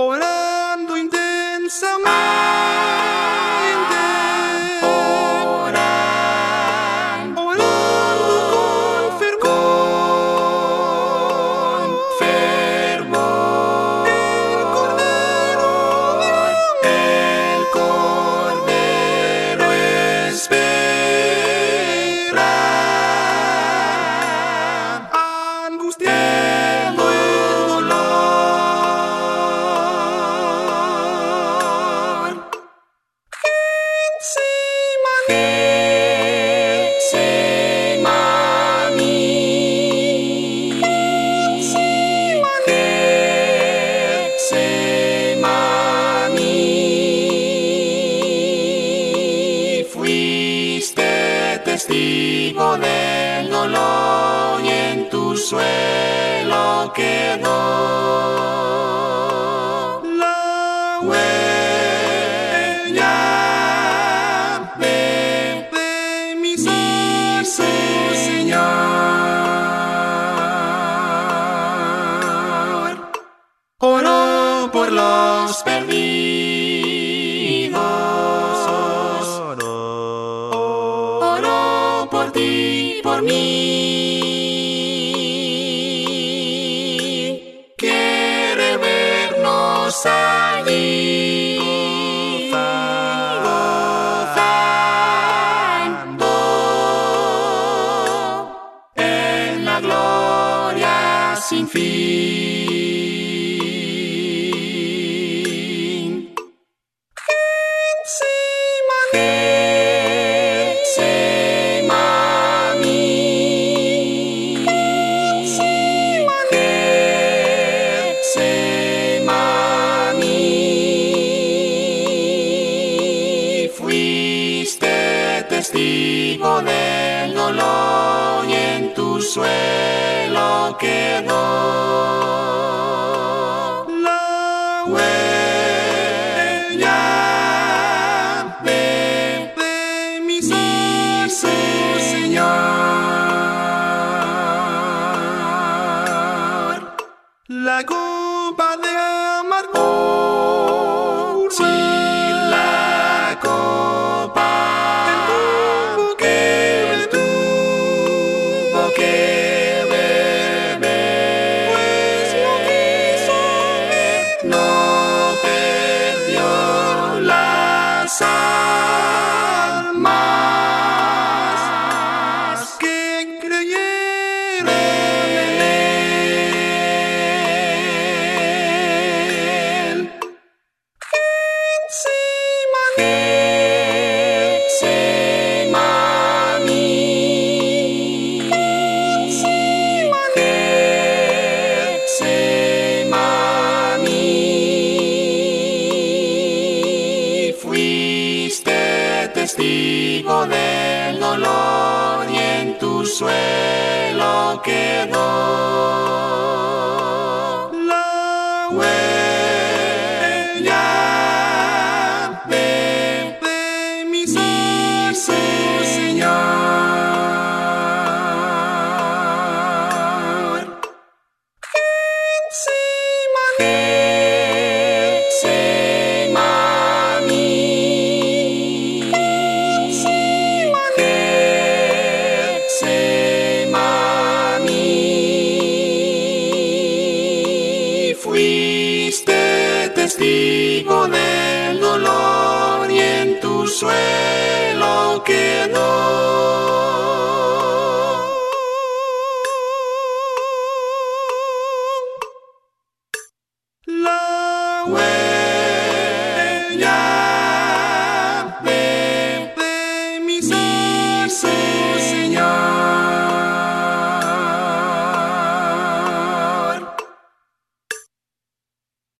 orando intensamente. Se mami, se mami. Fuiste testigo del dolor y en tu suelo quedó la. Los perdidos. Oro por ti, por mí. Quiere vernos allí. Gozando en la gloria sin fin. Testigo del dolor y en tu suelo quedó la huella de, de mi Señor. La copa de testigo del dolor y en tu suelo quedó testigo del dolor y en tu suelo quedó